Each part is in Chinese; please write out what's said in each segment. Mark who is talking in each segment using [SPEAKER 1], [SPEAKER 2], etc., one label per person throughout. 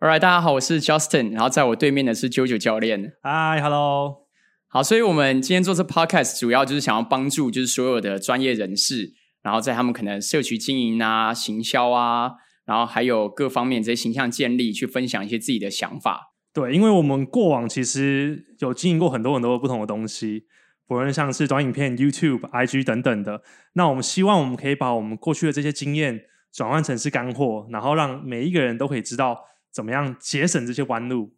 [SPEAKER 1] All right，大家好，我是 Justin，然后在我对面的是 JoJo 教练。
[SPEAKER 2] Hi，Hello。
[SPEAKER 1] 好，所以我们今天做这 podcast 主要就是想要帮助就是所有的专业人士，然后在他们可能社区经营啊、行销啊，然后还有各方面这些形象建立，去分享一些自己的想法。
[SPEAKER 2] 对，因为我们过往其实有经营过很多很多不同的东西，不论像是短影片、YouTube、IG 等等的。那我们希望我们可以把我们过去的这些经验转换成是干货，然后让每一个人都可以知道怎么样节省这些弯路，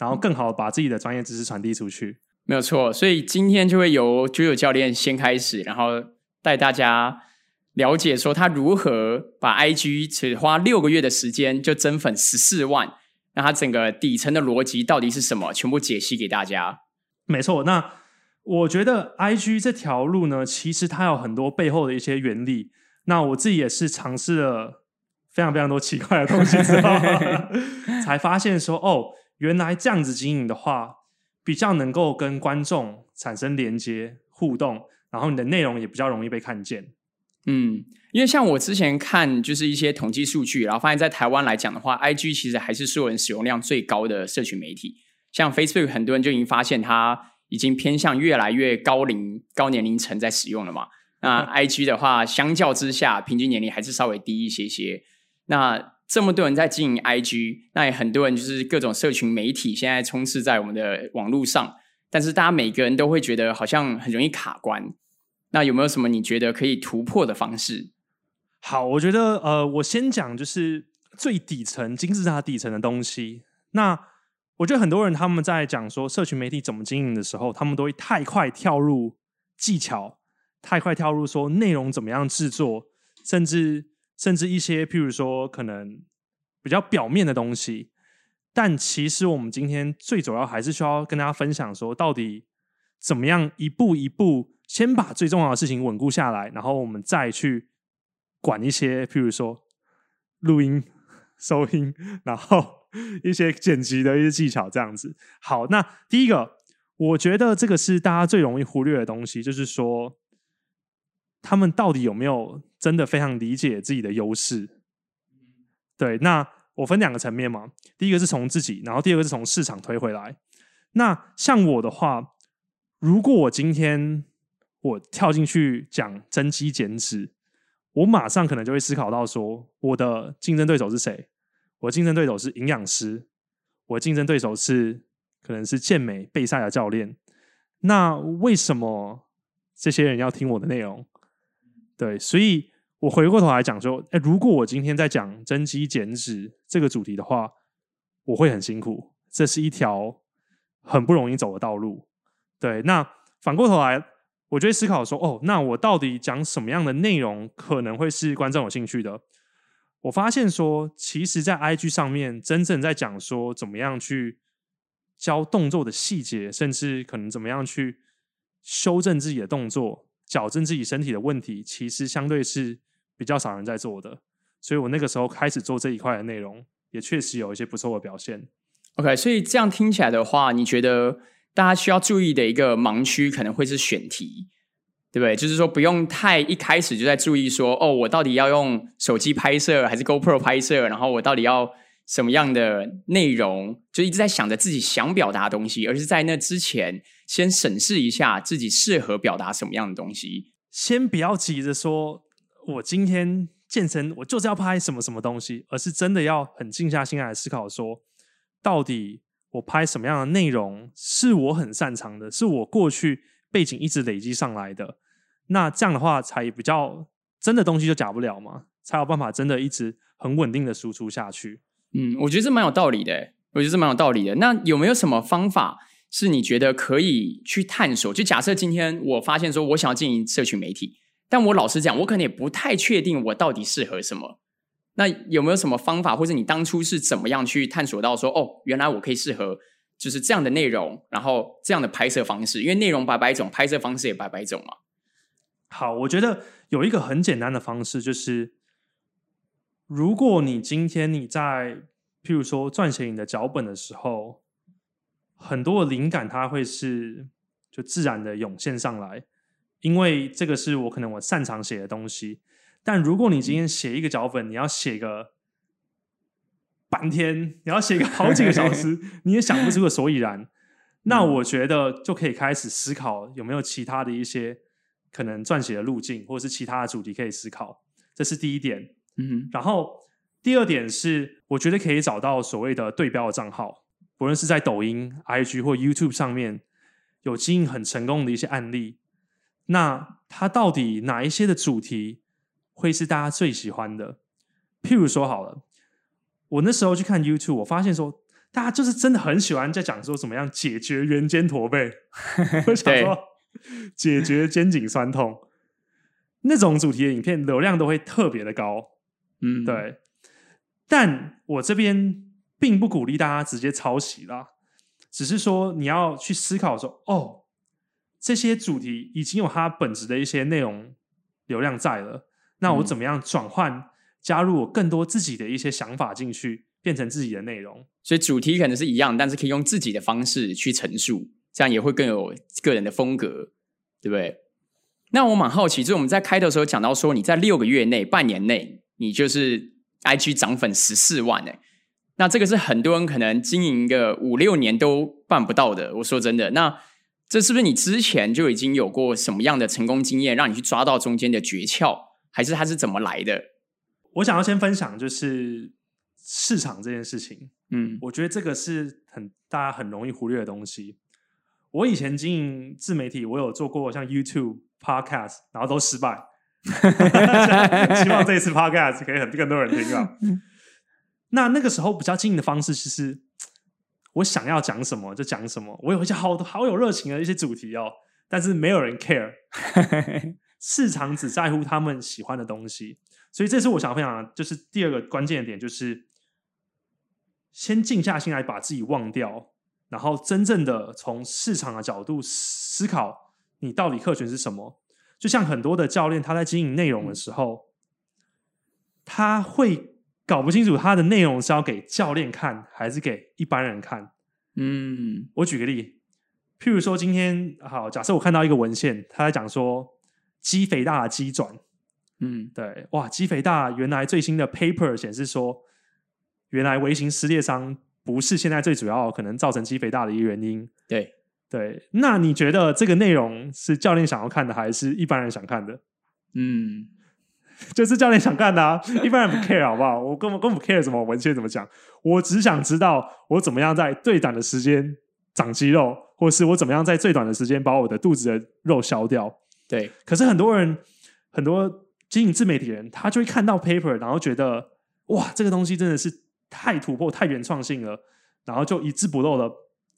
[SPEAKER 2] 然后更好的把自己的专业知识传递出去。
[SPEAKER 1] 没有错，所以今天就会由 JoJo 教练先开始，然后带大家了解说他如何把 IG 只花六个月的时间就增粉十四万，那他整个底层的逻辑到底是什么，全部解析给大家。
[SPEAKER 2] 没错，那我觉得 IG 这条路呢，其实它有很多背后的一些原理。那我自己也是尝试了非常非常多奇怪的东西之后，才发现说，哦，原来这样子经营的话，比较能够跟观众产生连接互动，然后你的内容也比较容易被看见。
[SPEAKER 1] 嗯，因为像我之前看就是一些统计数据，然后发现在台湾来讲的话，IG 其实还是所有人使用量最高的社群媒体。像 Facebook，很多人就已经发现它已经偏向越来越高龄、高年龄层在使用了嘛。那 IG 的话，相较之下，平均年龄还是稍微低一些些。那这么多人在经营 IG，那也很多人就是各种社群媒体现在充斥在我们的网络上，但是大家每个人都会觉得好像很容易卡关。那有没有什么你觉得可以突破的方式？
[SPEAKER 2] 好，我觉得呃，我先讲就是最底层金字塔底层的东西。那我觉得很多人他们在讲说社群媒体怎么经营的时候，他们都会太快跳入技巧，太快跳入说内容怎么样制作，甚至甚至一些譬如说可能比较表面的东西。但其实我们今天最主要还是需要跟大家分享说，到底怎么样一步一步。先把最重要的事情稳固下来，然后我们再去管一些，譬如说录音、收音，然后 一些剪辑的一些技巧，这样子。好，那第一个，我觉得这个是大家最容易忽略的东西，就是说他们到底有没有真的非常理解自己的优势？对，那我分两个层面嘛，第一个是从自己，然后第二个是从市场推回来。那像我的话，如果我今天我跳进去讲增肌减脂，我马上可能就会思考到说，我的竞争对手是谁？我竞争对手是营养师，我竞争对手是可能是健美备赛的教练。那为什么这些人要听我的内容？对，所以我回过头来讲说，哎，如果我今天在讲增肌减脂这个主题的话，我会很辛苦，这是一条很不容易走的道路。对，那反过头来。我就会思考说，哦，那我到底讲什么样的内容可能会是观众有兴趣的？我发现说，其实，在 IG 上面，真正在讲说怎么样去教动作的细节，甚至可能怎么样去修正自己的动作、矫正自己身体的问题，其实相对是比较少人在做的。所以我那个时候开始做这一块的内容，也确实有一些不错的表现。
[SPEAKER 1] OK，所以这样听起来的话，你觉得？大家需要注意的一个盲区可能会是选题，对不对？就是说不用太一开始就在注意说，哦，我到底要用手机拍摄还是 GoPro 拍摄，然后我到底要什么样的内容，就一直在想着自己想表达的东西，而是在那之前先审视一下自己适合表达什么样的东西。
[SPEAKER 2] 先不要急着说，我今天健身我就是要拍什么什么东西，而是真的要很静下心来思考说，到底。我拍什么样的内容是我很擅长的，是我过去背景一直累积上来的，那这样的话才比较真的东西就假不了嘛，才有办法真的一直很稳定的输出下去。
[SPEAKER 1] 嗯，我觉得这蛮有道理的，我觉得这蛮有道理的。那有没有什么方法是你觉得可以去探索？就假设今天我发现说我想要经营社群媒体，但我老实讲，我可能也不太确定我到底适合什么。那有没有什么方法，或者你当初是怎么样去探索到说，哦，原来我可以适合就是这样的内容，然后这样的拍摄方式？因为内容百百种，拍摄方式也百百种嘛。
[SPEAKER 2] 好，我觉得有一个很简单的方式，就是如果你今天你在譬如说撰写你的脚本的时候，很多的灵感它会是就自然的涌现上来，因为这个是我可能我擅长写的东西。但如果你今天写一个脚本，你要写个半天，你要写个好几个小时，你也想不出个所以然。那我觉得就可以开始思考有没有其他的一些可能撰写的路径，或者是其他的主题可以思考。这是第一点。
[SPEAKER 1] 嗯
[SPEAKER 2] 然后第二点是，我觉得可以找到所谓的对标的账号，不论是在抖音、IG 或 YouTube 上面有经营很成功的一些案例。那它到底哪一些的主题会是大家最喜欢的？譬如说好了，我那时候去看 YouTube，我发现说大家就是真的很喜欢在讲说怎么样解决圆肩驼背，我想说解决肩颈酸痛。那种主题的影片流量都会特别的高。
[SPEAKER 1] 嗯，
[SPEAKER 2] 对，但我这边并不鼓励大家直接抄袭啦，只是说你要去思考说，哦，这些主题已经有它本质的一些内容流量在了，那我
[SPEAKER 1] 嗯
[SPEAKER 2] 怎么样转换，加入我更多自己的一些想法进去，变成自己的内容？
[SPEAKER 1] 所以主题可能是一样，但是可以用自己的方式去陈述，这样也会更有个人的风格，对不对？那我蛮好奇，就是我们在开头的时候讲到说，你在六个月内、半年内，你就是 IG 涨粉十四万哎，那这个是很多人可能经营个五六年都办不到的。我说真的，那这是不是你之前就已经有过什么样的成功经验，让你去抓到中间的诀窍，还是它是怎么来的？
[SPEAKER 2] 我想要先分享就是市场这件事情，
[SPEAKER 1] 嗯
[SPEAKER 2] 我觉得这个是很大家很容易忽略的东西。我以前经营自媒体，我有做过像 YouTube、Podcast，然后都失败。希望这一次 Podcast 可以很更多人听到。那那个时候比较经营的方式，其实我想要讲什么就讲什么，我有一些好好有热情的一些主题哦，但是没有人 care，市场只在乎他们喜欢的东西。所以这是我想分享的，就是第二个关键的点，就是先静下心来把自己忘掉，然后真正的从市场的角度思考，你到底客群是什么。就像很多的教练，他在经营内容的时候，他会搞不清楚它的内容是要给教练看，还是给一般人看。
[SPEAKER 1] 嗯
[SPEAKER 2] 我举个例，譬如说今天好，假设我看到一个文献，他在讲说肌肥大的肌转，
[SPEAKER 1] 嗯
[SPEAKER 2] 对，哇，肌肥大原来最新的 paper 显示说，原来微型撕裂伤不是现在最主要可能造成肌肥大的一个原因。
[SPEAKER 1] 对，
[SPEAKER 2] 对，那你觉得这个内容是教练想要看的，还是一般人想看的？
[SPEAKER 1] 嗯
[SPEAKER 2] 就是教练想干的啊，一般人不 care 好不好？我根本根本不 care 什么文献怎么讲，我只想知道我怎么样在最短的时间长肌肉，或是我怎么样在最短的时间把我的肚子的肉消掉。
[SPEAKER 1] 对，
[SPEAKER 2] 可是很多人，很多经营自媒体人，他就会看到 paper，然后觉得哇，这个东西真的是太突破、太原创性了，然后就一字不漏的，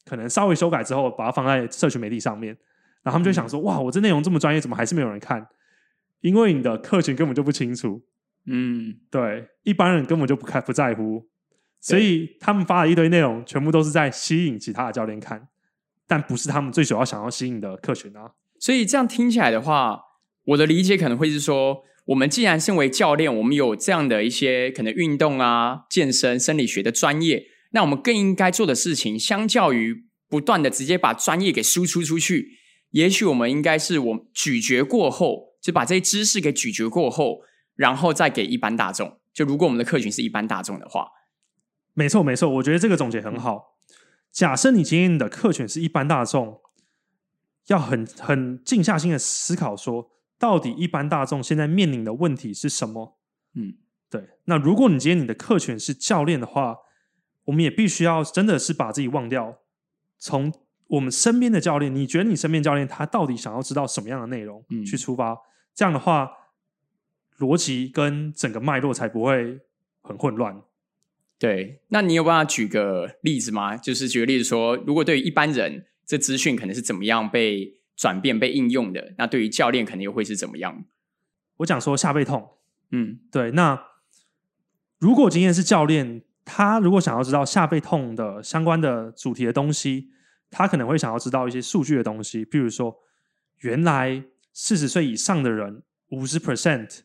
[SPEAKER 2] 可能稍微修改之后，把它放在社群媒体上面，然后他们就想说，哇，我这内容这么专业，怎么还是没有人看？因为你的客群根本就不清楚，
[SPEAKER 1] 嗯。
[SPEAKER 2] 对，一般人根本就不看不在乎，所以他们发了一堆内容，全部都是在吸引其他的教练看，但不是他们最主要想要吸引的客群啊。
[SPEAKER 1] 所以这样听起来的话，我的理解可能会是说，我们既然身为教练，我们有这样的一些可能运动啊、健身、生理学的专业，那我们更应该做的事情，相较于不断的直接把专业给输出出去，也许我们应该是我咀嚼过后，就把这些知识给咀嚼过后，然后再给一般大众。就如果我们的客群是一般大众的话，
[SPEAKER 2] 没错，没错，我觉得这个总结很好。假设你今天的客群是一般大众，要很很静下心的思考说，到底一般大众现在面临的问题是什么？
[SPEAKER 1] 嗯，
[SPEAKER 2] 对。那如果你今天你的客群是教练的话，我们也必须要真的是把自己忘掉，从我们身边的教练，你觉得你身边教练他到底想要知道什么样的内容、
[SPEAKER 1] 嗯
[SPEAKER 2] 去出发？这样的话，逻辑跟整个脉络才不会很混乱。
[SPEAKER 1] 对，那你有办法举个例子吗？就是举个例子说，如果对于一般人，这资讯可能是怎么样被转变、被应用的，那对于教练可能又会是怎么样？
[SPEAKER 2] 我讲说下背痛，
[SPEAKER 1] 嗯
[SPEAKER 2] 对，那如果今天是教练，他如果想要知道下背痛的相关的主题的东西，他可能会想要知道一些数据的东西，比如说，原来四十岁以上的人五十 percent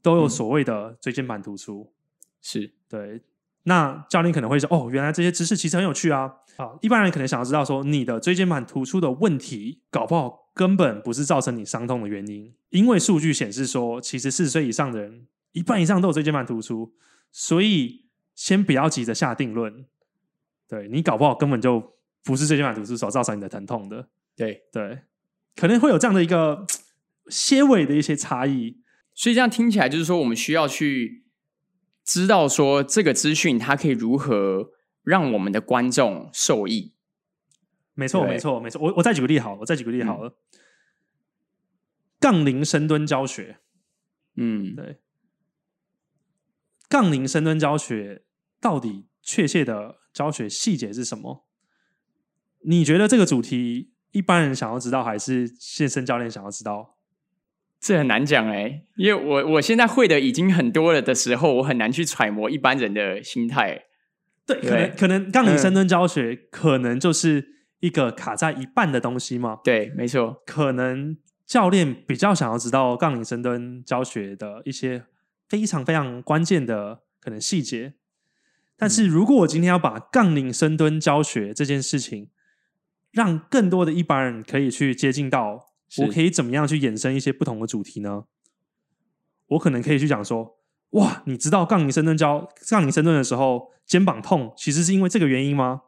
[SPEAKER 2] 都有
[SPEAKER 1] 嗯
[SPEAKER 2] 所谓的椎间盘突出。
[SPEAKER 1] 是，
[SPEAKER 2] 对，那教练可能会说：“哦，原来这些知识其实很有趣啊！”啊，一般人可能想要知道说，你的椎间盘突出的问题，搞不好根本不是造成你伤痛的原因，因为数据显示说，其实四十岁以上的人，一半以上都有椎间盘突出，所以先不要急着下定论。对你搞不好根本就不是椎间盘突出所造成你的疼痛的。
[SPEAKER 1] 对，
[SPEAKER 2] 对，可能会有这样的一个些微的一些差异。
[SPEAKER 1] 所以这样听起来就是说，我们需要去知道说这个资讯它可以如何让我们的观众受益。
[SPEAKER 2] 没错，没错，没错。我我再举个例好了，我再举个例好
[SPEAKER 1] 嗯
[SPEAKER 2] 了。杠铃深蹲教学，
[SPEAKER 1] 嗯，
[SPEAKER 2] 对，杠铃深蹲教学到底确切的教学细节是什么？你觉得这个主题一般人想要知道，还是健身教练想要知道？
[SPEAKER 1] 这很难讲哎，因为我我现在会的已经很多了的时候，我很难去揣摩一般人的心态。
[SPEAKER 2] 对，可能可能杠铃深
[SPEAKER 1] 嗯
[SPEAKER 2] 蹲教学可能就是一个卡在一半的东西嘛。
[SPEAKER 1] 对，没错，
[SPEAKER 2] 可能教练比较想要知道杠铃深蹲教学的一些非常非常关键的可能细节。但是如果我今天要把杠铃深蹲教学这件事情，让更多的一般人可以去接近到，
[SPEAKER 1] 是
[SPEAKER 2] 我可以怎么样去衍生一些不同的主题呢？我可能可以去讲说，哇，你知道杠铃深蹲教杠铃深蹲的时候肩膀痛，其实是因为这个原因吗？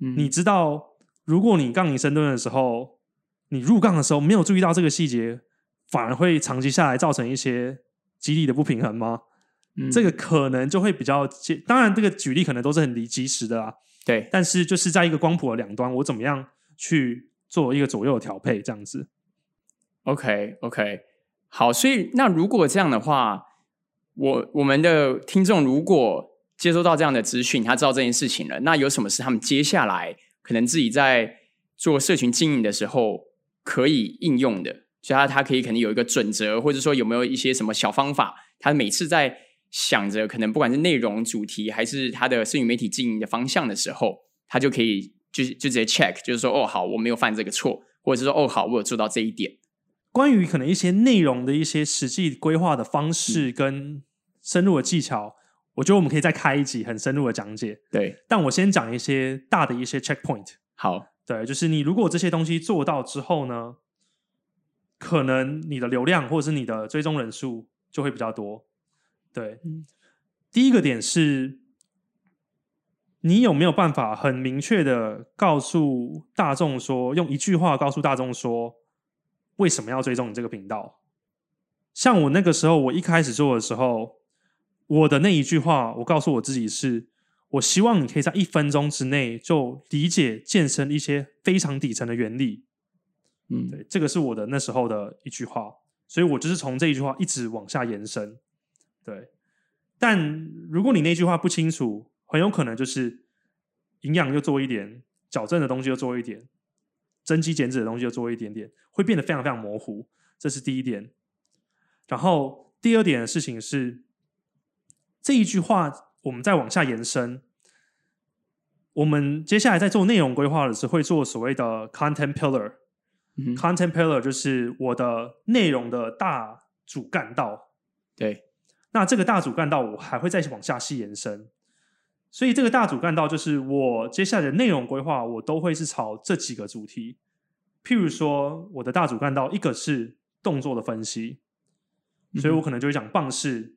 [SPEAKER 1] 嗯，
[SPEAKER 2] 你知道，如果你杠铃深蹲的时候，你入杠的时候没有注意到这个细节，反而会长期下来造成一些肌力的不平衡吗？
[SPEAKER 1] 嗯
[SPEAKER 2] 这个可能就会比较接，当然这个举例可能都是很离及时的啦，
[SPEAKER 1] 对，
[SPEAKER 2] 但是就是在一个光谱的两端，我怎么样去做一个左右调配，这样子。
[SPEAKER 1] OK OK，好，所以那如果这样的话，我我们的听众如果接收到这样的资讯，他知道这件事情了，那有什么是他们接下来可能自己在做社群经营的时候可以应用的？所以他他可以可能有一个准则，或者说有没有一些什么小方法，他每次在想着可能不管是内容主题还是他的社群媒体经营的方向的时候，他就可以就就直接 check，就是说哦好，我没有犯这个错，或者是说哦好，我有做到这一点。
[SPEAKER 2] 关于可能一些内容的一些实际规划的方式跟深入的技巧，我觉得我们可以再开一集很深入的讲解。
[SPEAKER 1] 对，
[SPEAKER 2] 但我先讲一些大的一些 checkpoint。
[SPEAKER 1] 好，
[SPEAKER 2] 对，就是你如果这些东西做到之后呢，可能你的流量或者是你的追踪人数就会比较多。对，
[SPEAKER 1] 嗯
[SPEAKER 2] 第一个点是，你有没有办法很明确的告诉大众说，用一句话告诉大众说，为什么要追踪你这个频道？像我那个时候，我一开始做的时候，我的那一句话，我告诉我自己是：我希望你可以在一分钟之内就理解健身一些非常底层的原理。
[SPEAKER 1] 嗯，
[SPEAKER 2] 对，这个是我的那时候的一句话，所以我就是从这一句话一直往下延伸。对，但如果你那句话不清楚，很有可能就是营养又做一点，矫正的东西又做一点，增肌减脂的东西又做一点点，会变得非常非常模糊。这是第一点。然后第二点的事情是，这一句话我们再往下延伸，我们接下来在做内容规划的时候，会做所谓的 content pillar。
[SPEAKER 1] 嗯
[SPEAKER 2] content pillar 就是我的内容的大主干道。
[SPEAKER 1] 对，
[SPEAKER 2] 那这个大主干道，我还会再往下细延伸。所以这个大主干道就是我接下来的内容规划，我都会是朝这几个主题。譬如说，我的大主干道一个是动作的分析，所以我可能就会讲棒式、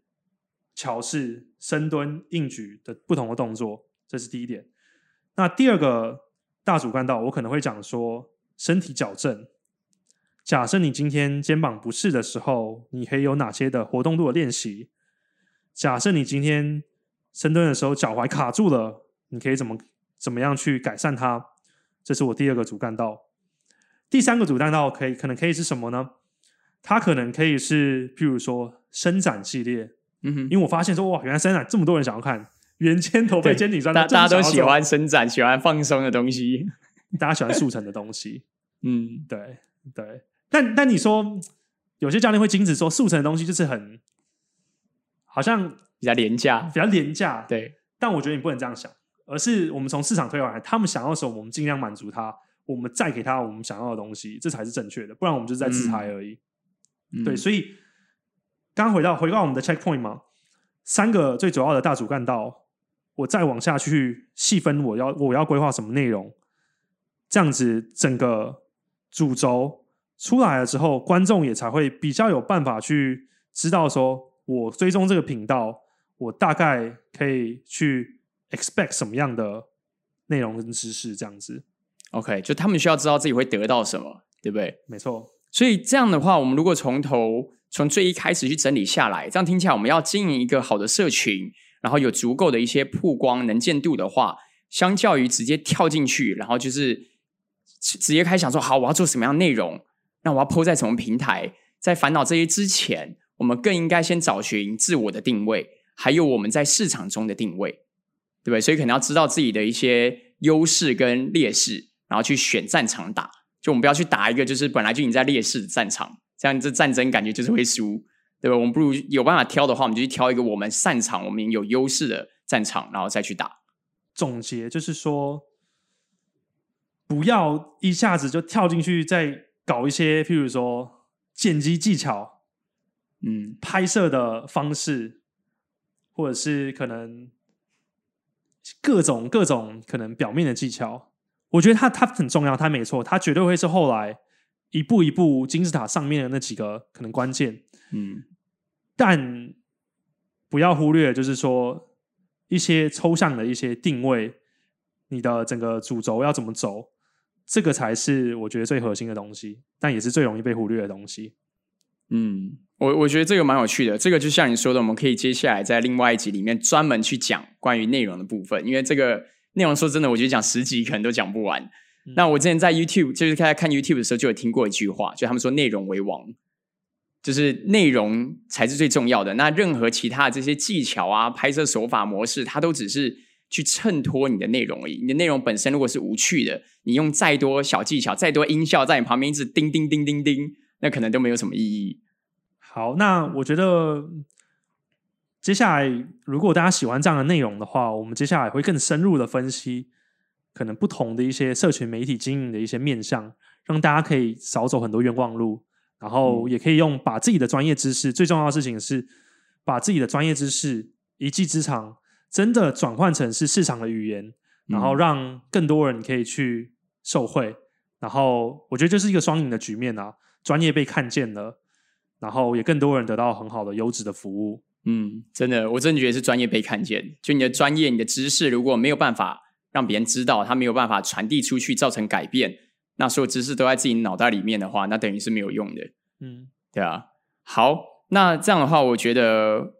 [SPEAKER 2] 桥式、深蹲、硬举的不同的动作，这是第一点。那第二个大主干道，我可能会讲说身体矫正。假设你今天肩膀不适的时候，你可以有哪些的活动度的练习？假设你今天深蹲的时候脚踝卡住了，你可以怎么怎么样去改善它？这是我第二个主干道。第三个主干道可以可能可以是什么呢？它可能可以是，譬如说伸展系列，
[SPEAKER 1] 嗯哼，
[SPEAKER 2] 因为我发现说哇，原来伸展这么多人想要看，圆肩、头背、肩颈酸，
[SPEAKER 1] 大大家都喜欢伸展，喜欢放松的东西。
[SPEAKER 2] 大家喜欢速成的东西。
[SPEAKER 1] 嗯，
[SPEAKER 2] 对对，但但你说有些教练会禁止说速成的东西就是很好像
[SPEAKER 1] 比较廉价。
[SPEAKER 2] 比较廉价，
[SPEAKER 1] 对，
[SPEAKER 2] 但我觉得你不能这样想，而是我们从市场推广来，他们想要什么，我们尽量满足他，我们再给他我们想要的东西，这才是正确的，不然我们就是在自嗨而已。
[SPEAKER 1] 嗯
[SPEAKER 2] 对，所以刚刚回到回到我们的 checkpoint 嘛，三个最主要的大主干道，我再往下去细分，我要我要规划什么内容，这样子整个主轴出来了之后，观众也才会比较有办法去知道说，我追踪这个频道，我大概可以去 expect 什么样的内容跟知识，这样子。
[SPEAKER 1] OK，就他们需要知道自己会得到什么，对不对？
[SPEAKER 2] 没错，
[SPEAKER 1] 所以这样的话，我们如果从头从最一开始去整理下来，这样听起来，我们要经营一个好的社群，然后有足够的一些曝光能见度的话，相较于直接跳进去，然后就是直直接开始想说，好，我要做什么样的内容，那我要 PO 在什么平台，在烦恼这些之前，我们更应该先找寻自我的定位，还有我们在市场中的定位，对不对？所以可能要知道自己的一些优势跟劣势，然后去选战场打。就我们不要去打一个就是本来就已经在劣势的战场，这样这战争感觉就是会输，对吧？我们不如有办法挑的话，我们就去挑一个我们擅长、我们有优势的战场，然后再去打。
[SPEAKER 2] 总结就是说，不要一下子就跳进去，再搞一些，譬如说剪辑技巧、
[SPEAKER 1] 嗯
[SPEAKER 2] 拍摄的方式，或者是可能各种各种可能表面的技巧。我觉得它它很重要，它没错，它绝对会是后来一步一步金字塔上面的那几个可能关键。
[SPEAKER 1] 嗯
[SPEAKER 2] 但不要忽略，就是说一些抽象的一些定位，你的整个主轴要怎么走，这个才是我觉得最核心的东西，但也是最容易被忽略的东西。
[SPEAKER 1] 嗯，我我觉得这个蛮有趣的。这个就像你说的，我们可以接下来在另外一集里面专门去讲关于内容的部分，因为这个内容说真的，我觉得讲十集可能都讲不完。
[SPEAKER 2] 嗯
[SPEAKER 1] 那我之前在 YouTube 就是在看 YouTube 的时候，就有听过一句话，就他们说内容为王，就是内容才是最重要的。那任何其他的这些技巧啊、拍摄手法模式，它都只是去衬托你的内容而已。你的内容本身如果是无趣的，你用再多小技巧、再多音效在你旁边一直叮叮叮叮叮，那可能都没有什么意义。
[SPEAKER 2] 好，那我觉得接下来如果大家喜欢这样的内容的话，我们接下来会更深入的分析可能不同的一些社群媒体经营的一些面向，让大家可以少走很多冤枉路，然后也可以用把自己的专业知识，最重要的事情是把自己的专业知识一技之长，真的转换成是市场的语言，然后让更多人可以去受惠。然后我觉得这是一个双赢的局面啊，专业被看见了，然后也更多人得到很好的优质的服务。
[SPEAKER 1] 嗯，真的，我真的觉得是专业被看见。就你的专业、你的知识，如果没有办法让别人知道，他没有办法传递出去，造成改变，那所有知识都在自己脑袋里面的话，那等于是没有用的。
[SPEAKER 2] 嗯，
[SPEAKER 1] 对啊，好，那这样的话，我觉得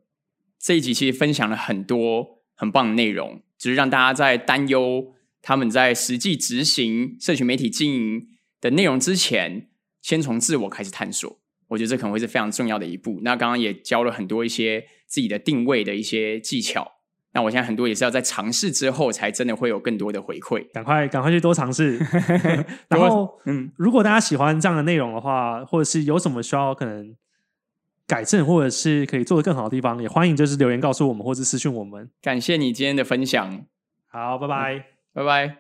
[SPEAKER 1] 这一集其实分享了很多很棒的内容，只是让大家在担忧他们在实际执行社群媒体经营的内容之前，先从自我开始探索。我觉得这可能会是非常重要的一步。那刚刚也教了很多一些自己的定位的一些技巧。那我现在很多也是要在尝试之后，才真的会有更多的回馈。
[SPEAKER 2] 赶快赶快去多尝试。然后，
[SPEAKER 1] 嗯，
[SPEAKER 2] 如果大家喜欢这样的内容的话，或者是有什么需要可能改正，或者是可以做的更好的地方，也欢迎就是留言告诉我们，或者私讯我们。
[SPEAKER 1] 感谢你今天的分享，
[SPEAKER 2] 好，拜拜。
[SPEAKER 1] 拜拜。